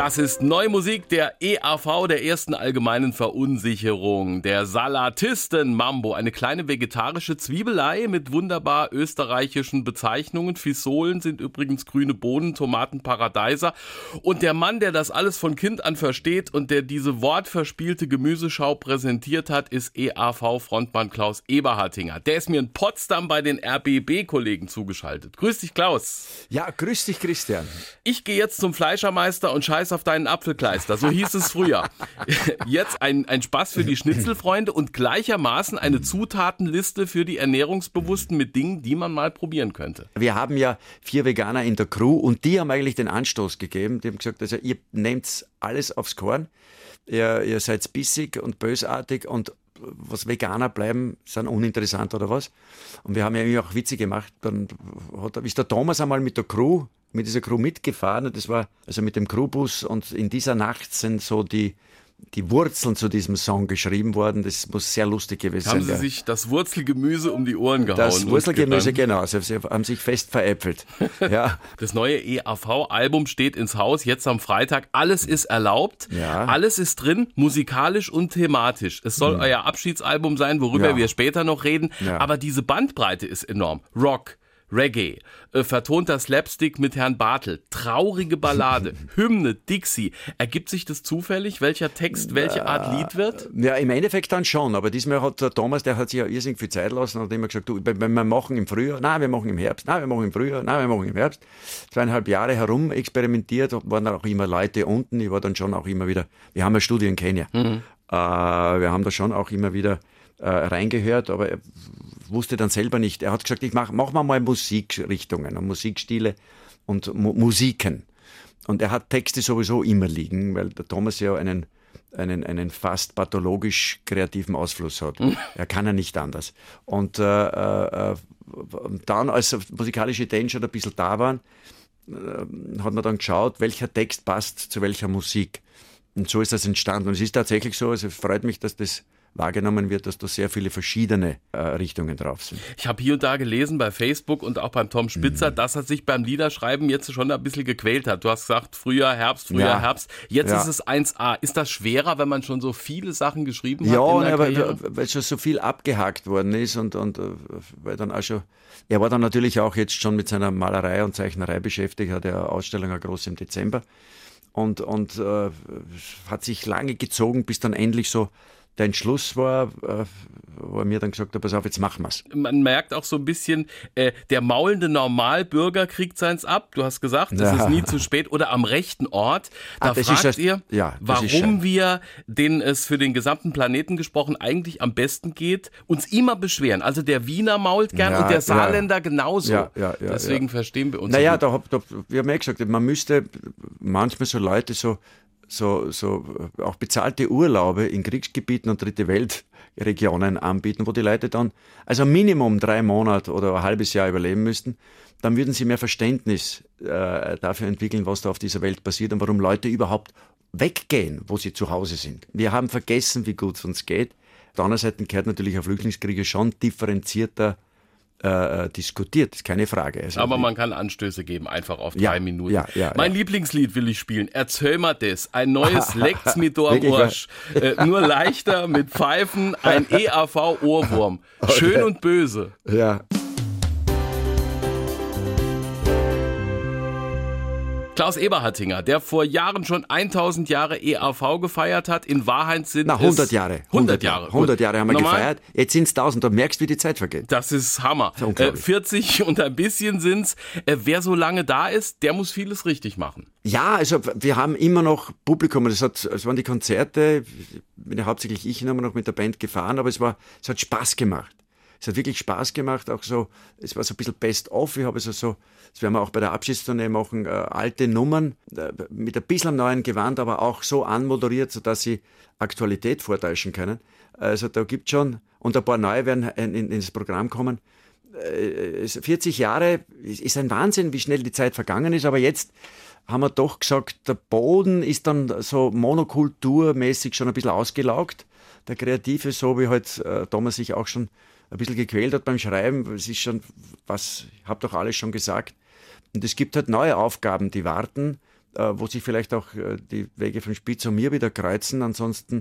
Das ist Neue Musik der EAV, der ersten allgemeinen Verunsicherung. Der Salatisten Mambo, eine kleine vegetarische Zwiebelei mit wunderbar österreichischen Bezeichnungen. Fisolen sind übrigens grüne Bohnen, Tomaten, Paradeiser. Und der Mann, der das alles von Kind an versteht und der diese wortverspielte Gemüseschau präsentiert hat, ist EAV-Frontmann Klaus Eberhartinger. Der ist mir in Potsdam bei den RBB-Kollegen zugeschaltet. Grüß dich, Klaus. Ja, grüß dich, Christian. Ich gehe jetzt zum Fleischermeister und scheiß auf deinen Apfelkleister. So hieß es früher. Jetzt ein, ein Spaß für die Schnitzelfreunde und gleichermaßen eine Zutatenliste für die Ernährungsbewussten mit Dingen, die man mal probieren könnte. Wir haben ja vier Veganer in der Crew und die haben eigentlich den Anstoß gegeben. Die haben gesagt, also ihr nehmt alles aufs Korn. Ihr, ihr seid bissig und bösartig und was Veganer bleiben, sind uninteressant oder was. Und wir haben ja auch Witze gemacht. Dann hat, ist der Thomas einmal mit der Crew mit dieser Crew mitgefahren und das war also mit dem Crewbus und in dieser Nacht sind so die die Wurzeln zu diesem Song geschrieben worden. Das muss sehr lustig gewesen haben sein. Haben Sie sich das Wurzelgemüse um die Ohren gehauen? Das Wurzelgemüse, genau. Sie haben sich fest veräpfelt. Ja. Das neue EAV-Album steht ins Haus, jetzt am Freitag. Alles ist erlaubt. Ja. Alles ist drin, musikalisch und thematisch. Es soll mhm. euer Abschiedsalbum sein, worüber ja. wir später noch reden. Ja. Aber diese Bandbreite ist enorm. Rock, Reggae, äh, vertonter Slapstick mit Herrn Bartel, traurige Ballade, Hymne, Dixie. Ergibt sich das zufällig, welcher Text, welche Art Lied wird? Ja, im Endeffekt dann schon, aber diesmal hat der Thomas, der hat sich ja irrsinnig viel Zeit lassen und hat immer gesagt, du, wenn wir machen im Frühjahr, nein, wir machen im Herbst, nein, wir machen im Frühjahr, nein, wir machen im Herbst. Zweieinhalb Jahre herum experimentiert, waren dann auch immer Leute unten, ich war dann schon auch immer wieder, wir haben ein Studio in Kenia, mhm. äh, wir haben da schon auch immer wieder äh, reingehört, aber wusste dann selber nicht. Er hat gesagt, ich mach, mach mal mal Musikrichtungen und Musikstile und Mu Musiken. Und er hat Texte sowieso immer liegen, weil der Thomas ja einen, einen, einen fast pathologisch kreativen Ausfluss hat. Mhm. Er kann ja nicht anders. Und äh, äh, dann, als musikalische Ideen schon ein bisschen da waren, äh, hat man dann geschaut, welcher Text passt zu welcher Musik. Und so ist das entstanden. Und es ist tatsächlich so, also es freut mich, dass das wahrgenommen wird, dass da sehr viele verschiedene äh, Richtungen drauf sind. Ich habe hier und da gelesen bei Facebook und auch beim Tom Spitzer, mhm. dass er sich beim Liederschreiben jetzt schon ein bisschen gequält hat. Du hast gesagt, Frühjahr, Herbst, Frühjahr, ja. Herbst. Jetzt ja. ist es 1a. Ist das schwerer, wenn man schon so viele Sachen geschrieben hat? Ja, weil, weil schon so viel abgehakt worden ist und, und äh, weil dann auch schon er war dann natürlich auch jetzt schon mit seiner Malerei und Zeichnerei beschäftigt, hat ja Ausstellung eine große im Dezember und, und äh, hat sich lange gezogen, bis dann endlich so der Entschluss war, äh, wo er mir dann gesagt hat, pass auf, jetzt machen wir's. Man merkt auch so ein bisschen, äh, der maulende Normalbürger kriegt seins ab. Du hast gesagt, das ja. ist nie zu spät oder am rechten Ort. Da ah, fragt das, ihr, ja, warum wir, denen es für den gesamten Planeten gesprochen eigentlich am besten geht, uns immer beschweren. Also der Wiener mault gern ja, und der Saarländer genauso. Ja, ja, ja, Deswegen verstehen wir uns. Naja, so da, da, wir haben ja gesagt, man müsste manchmal so Leute so so, so äh, auch bezahlte Urlaube in Kriegsgebieten und Dritte Weltregionen anbieten, wo die Leute dann also Minimum drei Monate oder ein halbes Jahr überleben müssten, dann würden sie mehr Verständnis äh, dafür entwickeln, was da auf dieser Welt passiert und warum Leute überhaupt weggehen, wo sie zu Hause sind. Wir haben vergessen, wie gut es uns geht. Auf der anderen Seite gehört natürlich ein Flüchtlingskriege schon differenzierter äh, diskutiert, ist keine Frage. Also Aber man kann Anstöße geben, einfach auf drei ja, Minuten. Ja, ja, mein Lieblingslied will ich spielen. Erzähl mal das. Ein neues Lecks mit Dorwursch. Äh, nur leichter mit Pfeifen, ein EAV-Ohrwurm. Schön und böse. Ja. Klaus Eberhartinger, der vor Jahren schon 1000 Jahre EAV gefeiert hat. In Wahrheit sind Na, 100 es Jahre. 100 Jahre. 100 Jahre haben wir Normal, gefeiert. Jetzt sind es 1000. Du merkst, wie die Zeit vergeht. Das ist Hammer. Das ist äh, 40 und ein bisschen sind's. Äh, wer so lange da ist, der muss vieles richtig machen. Ja, also wir haben immer noch Publikum. Das, hat, das waren die Konzerte. Bin ja hauptsächlich ich immer noch mit der Band gefahren, aber es war, es hat Spaß gemacht es hat wirklich Spaß gemacht, auch so, es war so ein bisschen best-of, ich habe also so, das werden wir auch bei der Abschiedstournee machen, äh, alte Nummern äh, mit ein bisschen neuen Gewand, aber auch so anmoderiert, sodass sie Aktualität vortäuschen können. Also da gibt schon, und ein paar neue werden in, in, ins Programm kommen. Äh, 40 Jahre ist ein Wahnsinn, wie schnell die Zeit vergangen ist, aber jetzt haben wir doch gesagt, der Boden ist dann so monokulturmäßig schon ein bisschen ausgelaugt. Der Kreative, so wie halt äh, Thomas sich auch schon ein bisschen gequält hat beim Schreiben, es ist schon, was, ich habe doch alles schon gesagt. Und es gibt halt neue Aufgaben, die warten, äh, wo sich vielleicht auch äh, die Wege von Spitz und mir wieder kreuzen. Ansonsten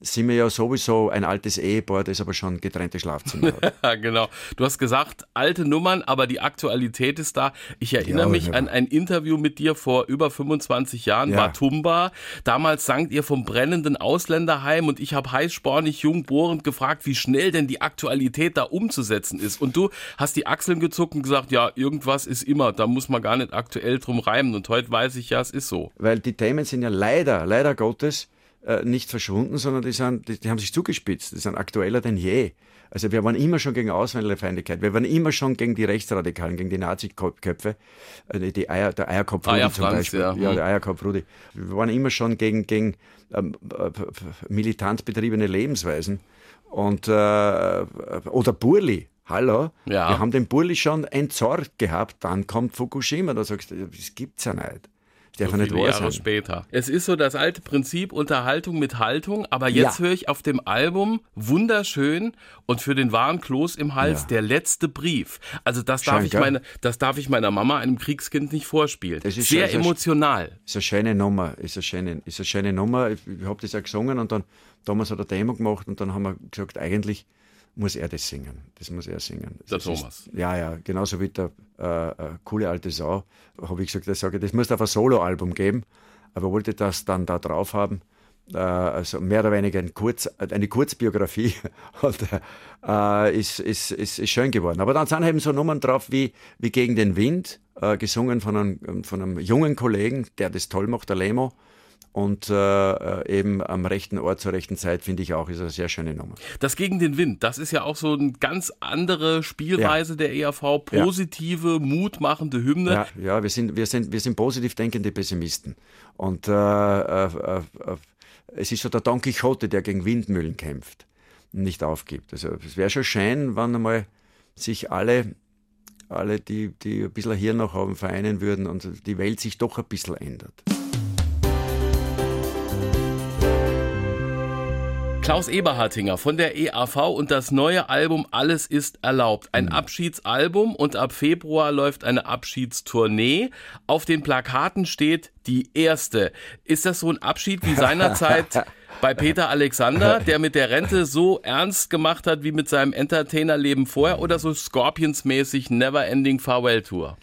sind wir ja sowieso ein altes Ehepaar, das aber schon getrennte Schlafzimmer hat. ja, genau. Du hast gesagt, alte Nummern, aber die Aktualität ist da. Ich erinnere ja, mich ja. an ein Interview mit dir vor über 25 Jahren, ja. Tumba. Damals sangt ihr vom brennenden Ausländerheim und ich habe heißspornig, jung, bohrend gefragt, wie schnell denn die Aktualität da umzusetzen ist. Und du hast die Achseln gezuckt und gesagt, ja, irgendwas ist immer, da muss man gar nicht aktuell drum reimen. Und heute weiß ich ja, es ist so. Weil die Themen sind ja leider, leider Gottes, äh, nicht verschwunden, sondern die, sind, die, die, haben sich zugespitzt. Die sind aktueller denn je. Also wir waren immer schon gegen Auswandererfeindlichkeit. Wir waren immer schon gegen die Rechtsradikalen, gegen die Nazi-Köpfe. Äh, die Eier, der Eierkopf Rudi Eier zum Franz, Beispiel. Ja. ja, der Eierkopf Rudi. Wir waren immer schon gegen, gegen ähm, äh, militant betriebene Lebensweisen. Und, äh, oder Burli. Hallo? Ja. Wir haben den Burli schon entsorgt gehabt. Dann kommt Fukushima. Da sagst du, das gibt's ja nicht. Der so viele Jahre sein. später. Es ist so das alte Prinzip Unterhaltung mit Haltung, aber jetzt ja. höre ich auf dem Album wunderschön und für den wahren Kloß im Hals ja. der letzte Brief. Also das darf ich meine, das darf ich meiner Mama einem Kriegskind nicht vorspielen. Das ist sehr emotional. Ist eine schöne Nummer, ist eine schöne, ist eine schöne Nummer. Ich, ich habe das ja gesungen und dann damals hat er Demo gemacht und dann haben wir gesagt, eigentlich muss er das singen. Das muss er singen. Der das Thomas. Ist, ja, ja, genauso wie der äh, äh, coole alte Sau, habe ich gesagt, das, sage, das muss auf ein Soloalbum geben, aber wollte das dann da drauf haben. Äh, also mehr oder weniger ein Kurz, eine Kurzbiografie und, äh, ist, ist, ist, ist schön geworden. Aber dann sind eben so Nummern drauf wie, wie Gegen den Wind, äh, gesungen von einem, von einem jungen Kollegen, der das toll macht, der Lemo und äh, eben am rechten Ort zur rechten Zeit finde ich auch ist eine sehr schöne Nummer. Das gegen den Wind, das ist ja auch so eine ganz andere Spielweise ja. der ERV, positive, ja. mutmachende Hymne. Ja, ja, wir sind wir sind wir sind positiv denkende Pessimisten und äh, äh, äh, es ist so der Don Quixote, der gegen Windmühlen kämpft und nicht aufgibt. Also es wäre schon schön, wenn einmal sich alle alle, die, die ein bisschen Hirn noch haben, vereinen würden und die Welt sich doch ein bisschen ändert. Klaus Eberhartinger von der EAV und das neue Album Alles ist erlaubt. Ein mhm. Abschiedsalbum und ab Februar läuft eine Abschiedstournee. Auf den Plakaten steht die erste. Ist das so ein Abschied wie seinerzeit bei Peter Alexander, der mit der Rente so ernst gemacht hat wie mit seinem Entertainerleben vorher oder so Scorpions-mäßig Never-Ending Farewell Tour?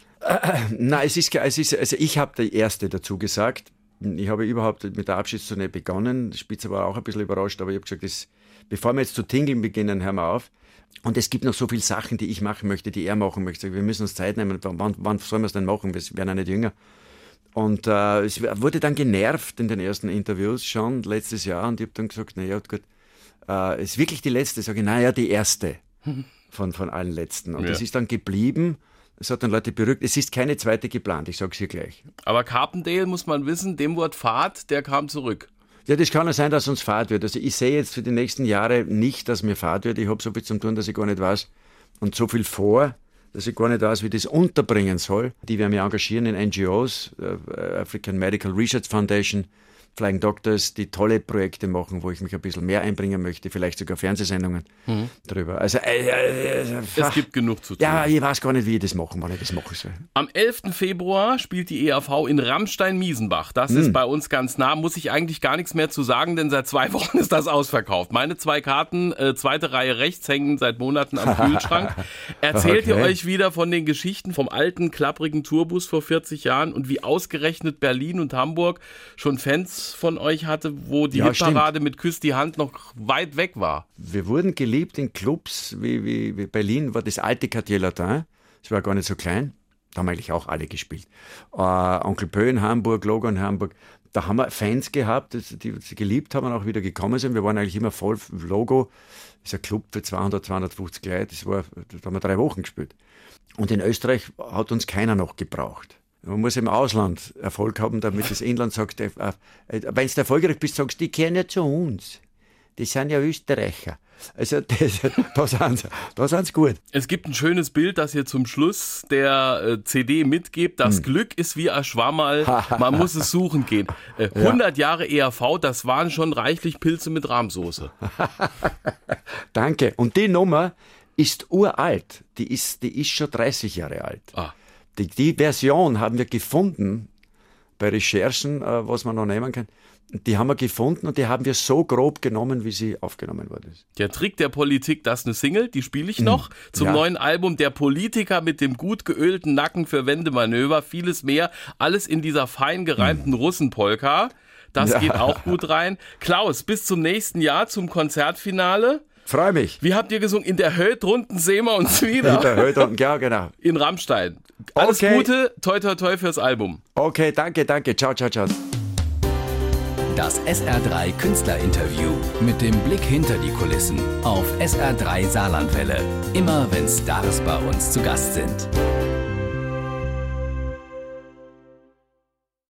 Nein, es ist, es ist also ich habe die erste dazu gesagt. Ich habe überhaupt mit der Abschiedstournee begonnen. Die Spitze war auch ein bisschen überrascht, aber ich habe gesagt, das, bevor wir jetzt zu tingeln beginnen, hören wir auf. Und es gibt noch so viele Sachen, die ich machen möchte, die er machen möchte. Wir müssen uns Zeit nehmen. Wann, wann sollen wir es denn machen? Wir werden ja nicht jünger. Und äh, es wurde dann genervt in den ersten Interviews schon letztes Jahr. Und ich habe dann gesagt, naja, gut, äh, ist wirklich die letzte. Sage ich, naja, die erste von, von allen letzten. Und ja. das ist dann geblieben. Es hat dann Leute berührt. Es ist keine zweite geplant, ich sage es hier gleich. Aber Carpendale, muss man wissen, dem Wort Fahrt, der kam zurück. Ja, das kann ja sein, dass uns Fahrt wird. Also ich sehe jetzt für die nächsten Jahre nicht, dass mir Fahrt wird. Ich habe so viel zu tun, dass ich gar nicht weiß und so viel vor, dass ich gar nicht weiß, wie das unterbringen soll. Die werden mich engagieren in NGOs, äh, African Medical Research Foundation, Flying Doctors, die tolle Projekte machen, wo ich mich ein bisschen mehr einbringen möchte, vielleicht sogar Fernsehsendungen mhm. darüber. Also, äh, äh, äh, es gibt genug zu tun. Ja, ich weiß gar nicht, wie ich das machen, wann ich das machen soll. Am 11. Februar spielt die EAV in Rammstein-Miesenbach. Das mhm. ist bei uns ganz nah. Muss ich eigentlich gar nichts mehr zu sagen, denn seit zwei Wochen ist das ausverkauft. Meine zwei Karten, äh, zweite Reihe rechts, hängen seit Monaten am Kühlschrank. Erzählt okay. ihr euch wieder von den Geschichten vom alten, klapprigen Tourbus vor 40 Jahren und wie ausgerechnet Berlin und Hamburg schon Fans von euch hatte, wo die ja, Hitparade mit Küss die Hand noch weit weg war. Wir wurden geliebt in Clubs wie, wie, wie Berlin, war das alte Quartier Latin. Es war gar nicht so klein. Da haben eigentlich auch alle gespielt. Äh, Onkel Pö in Hamburg, Logo in Hamburg. Da haben wir Fans gehabt, die sie geliebt haben und auch wieder gekommen sind. Wir waren eigentlich immer voll Logo. Das ist ein Club für 200, 250 Leute. Das war, da haben wir drei Wochen gespielt. Und in Österreich hat uns keiner noch gebraucht. Man muss im Ausland Erfolg haben, damit das Inland sagt, äh, äh, wenn du erfolgreich bist, sagst du, die kehren ja zu uns. Die sind ja Österreicher. Also, das, da sind sie, da sind sie gut. Es gibt ein schönes Bild, das ihr zum Schluss der äh, CD mitgebt. Das hm. Glück ist wie ein Schwammerl, man muss es suchen gehen. Äh, 100 ja. Jahre ERV, das waren schon reichlich Pilze mit Rahmsoße. Danke. Und die Nummer ist uralt. Die ist, die ist schon 30 Jahre alt. Ah. Die, die Version haben wir gefunden bei Recherchen, äh, was man noch nehmen kann. Die haben wir gefunden und die haben wir so grob genommen, wie sie aufgenommen worden ist. Der Trick der Politik, das ist eine Single, die spiele ich noch. Mhm. Zum ja. neuen Album Der Politiker mit dem gut geölten Nacken für Wendemanöver, vieles mehr. Alles in dieser fein gereimten mhm. Russenpolka. Das ja. geht auch gut rein. Klaus, bis zum nächsten Jahr zum Konzertfinale. Freue mich. Wie habt ihr gesungen? In der Höhe drunten sehen wir uns wieder. In der Höhe drunten, ja, genau. In Rammstein. Alles okay. Gute, toi toi toi fürs Album. Okay, danke, danke. Ciao, ciao, ciao. Das SR3 Künstlerinterview mit dem Blick hinter die Kulissen auf SR3 Saarlandwelle. Immer wenn Stars bei uns zu Gast sind.